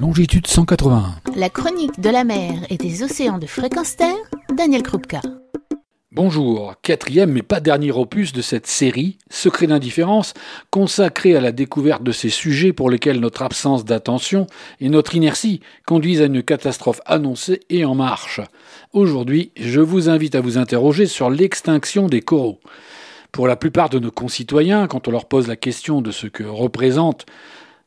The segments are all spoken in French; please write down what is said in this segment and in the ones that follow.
longitude 181. La chronique de la mer et des océans de fréquence terre, Daniel Krupka. Bonjour, quatrième mais pas dernier opus de cette série, Secret d'indifférence, consacrée à la découverte de ces sujets pour lesquels notre absence d'attention et notre inertie conduisent à une catastrophe annoncée et en marche. Aujourd'hui, je vous invite à vous interroger sur l'extinction des coraux. Pour la plupart de nos concitoyens, quand on leur pose la question de ce que représentent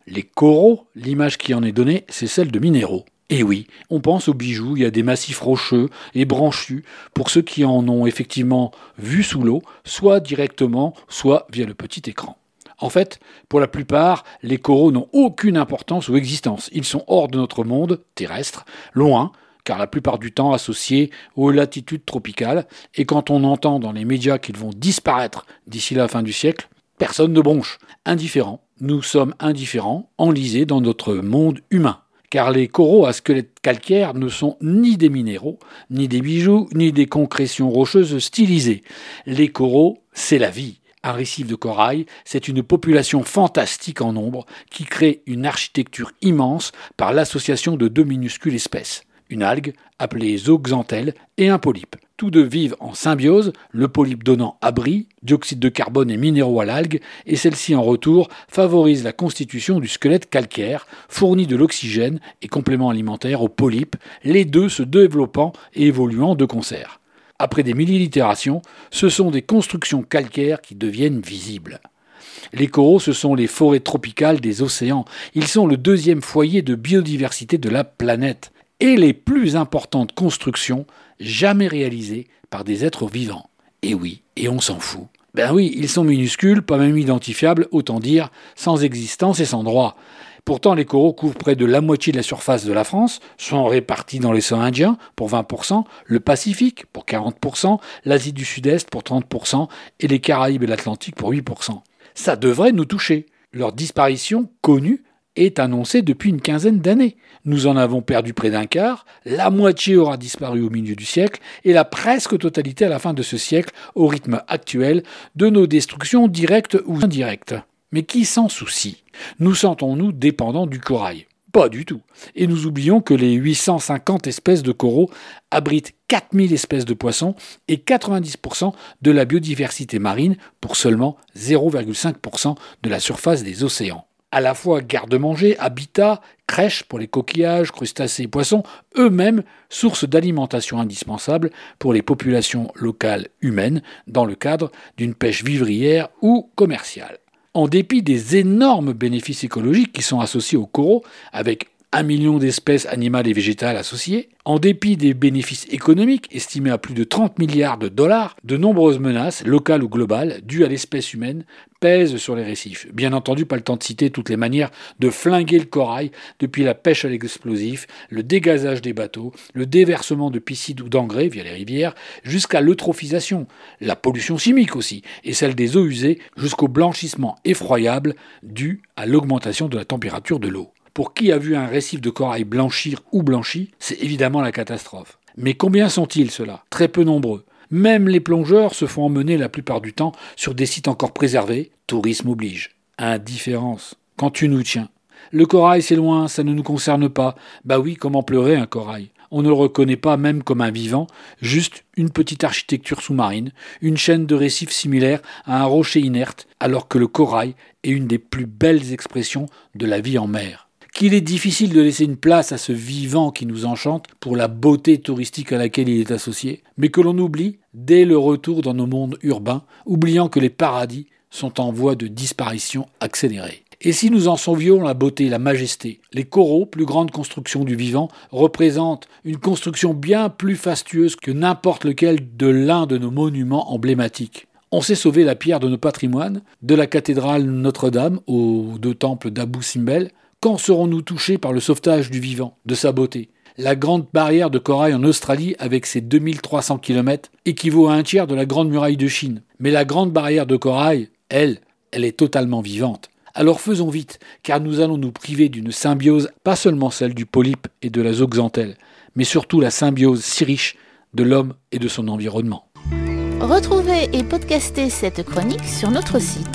les coraux, l'image qui en est donnée, c'est celle de minéraux. Et oui, on pense aux bijoux, il y a des massifs rocheux et branchus pour ceux qui en ont effectivement vu sous l'eau, soit directement, soit via le petit écran. En fait, pour la plupart, les coraux n'ont aucune importance ou existence. Ils sont hors de notre monde terrestre, loin, car la plupart du temps associés aux latitudes tropicales, et quand on entend dans les médias qu'ils vont disparaître d'ici la fin du siècle, personne ne bronche. Indifférent, nous sommes indifférents, enlisés dans notre monde humain. Car les coraux à squelette calcaire ne sont ni des minéraux, ni des bijoux, ni des concrétions rocheuses stylisées. Les coraux, c'est la vie. Un récif de corail, c'est une population fantastique en nombre qui crée une architecture immense par l'association de deux minuscules espèces une algue appelée zooxanthelle et un polype. Tous deux vivent en symbiose, le polype donnant abri, dioxyde de carbone et minéraux à l'algue, et celle-ci en retour favorise la constitution du squelette calcaire, fournit de l'oxygène et complément alimentaire au polype, les deux se développant et évoluant de concert. Après des milliers d'itérations, ce sont des constructions calcaires qui deviennent visibles. Les coraux, ce sont les forêts tropicales des océans. Ils sont le deuxième foyer de biodiversité de la planète et les plus importantes constructions jamais réalisées par des êtres vivants. Et oui, et on s'en fout. Ben oui, ils sont minuscules, pas même identifiables, autant dire, sans existence et sans droit. Pourtant, les coraux couvrent près de la moitié de la surface de la France, sont répartis dans l'océan Indien pour 20%, le Pacifique pour 40%, l'Asie du Sud-Est pour 30% et les Caraïbes et l'Atlantique pour 8%. Ça devrait nous toucher. Leur disparition, connue, est annoncé depuis une quinzaine d'années. Nous en avons perdu près d'un quart, la moitié aura disparu au milieu du siècle, et la presque totalité à la fin de ce siècle, au rythme actuel de nos destructions directes ou indirectes. Mais qui s'en soucie? Nous sentons-nous dépendants du corail? Pas du tout. Et nous oublions que les 850 espèces de coraux abritent 4000 espèces de poissons et 90% de la biodiversité marine pour seulement 0,5% de la surface des océans à la fois garde-manger, habitat, crèche pour les coquillages, crustacés et poissons, eux-mêmes sources d'alimentation indispensable pour les populations locales humaines dans le cadre d'une pêche vivrière ou commerciale. En dépit des énormes bénéfices écologiques qui sont associés aux coraux, avec un million d'espèces animales et végétales associées, en dépit des bénéfices économiques estimés à plus de 30 milliards de dollars, de nombreuses menaces, locales ou globales, dues à l'espèce humaine, pèsent sur les récifs. Bien entendu, pas le temps de citer toutes les manières de flinguer le corail, depuis la pêche à l'explosif, le dégazage des bateaux, le déversement de piscides ou d'engrais via les rivières, jusqu'à l'eutrophisation, la pollution chimique aussi, et celle des eaux usées, jusqu'au blanchissement effroyable dû à l'augmentation de la température de l'eau. Pour qui a vu un récif de corail blanchir ou blanchi, c'est évidemment la catastrophe. Mais combien sont-ils ceux-là? Très peu nombreux. Même les plongeurs se font emmener la plupart du temps sur des sites encore préservés, tourisme oblige. Indifférence. Quand tu nous tiens. Le corail, c'est loin, ça ne nous concerne pas. Bah oui, comment pleurer un corail? On ne le reconnaît pas même comme un vivant, juste une petite architecture sous-marine, une chaîne de récifs similaire à un rocher inerte, alors que le corail est une des plus belles expressions de la vie en mer qu'il est difficile de laisser une place à ce vivant qui nous enchante pour la beauté touristique à laquelle il est associé, mais que l'on oublie dès le retour dans nos mondes urbains, oubliant que les paradis sont en voie de disparition accélérée. Et si nous en sauvions la beauté, la majesté, les coraux, plus grandes constructions du vivant, représentent une construction bien plus fastueuse que n'importe lequel de l'un de nos monuments emblématiques. On sait sauver la pierre de nos patrimoines, de la cathédrale Notre-Dame aux deux temples d'Abou Simbel, quand serons-nous touchés par le sauvetage du vivant, de sa beauté? La grande barrière de corail en Australie, avec ses 2300 km, équivaut à un tiers de la grande muraille de Chine. Mais la grande barrière de corail, elle, elle est totalement vivante. Alors faisons vite, car nous allons nous priver d'une symbiose, pas seulement celle du polype et de la zooxanthelle, mais surtout la symbiose si riche de l'homme et de son environnement. Retrouvez et podcastez cette chronique sur notre site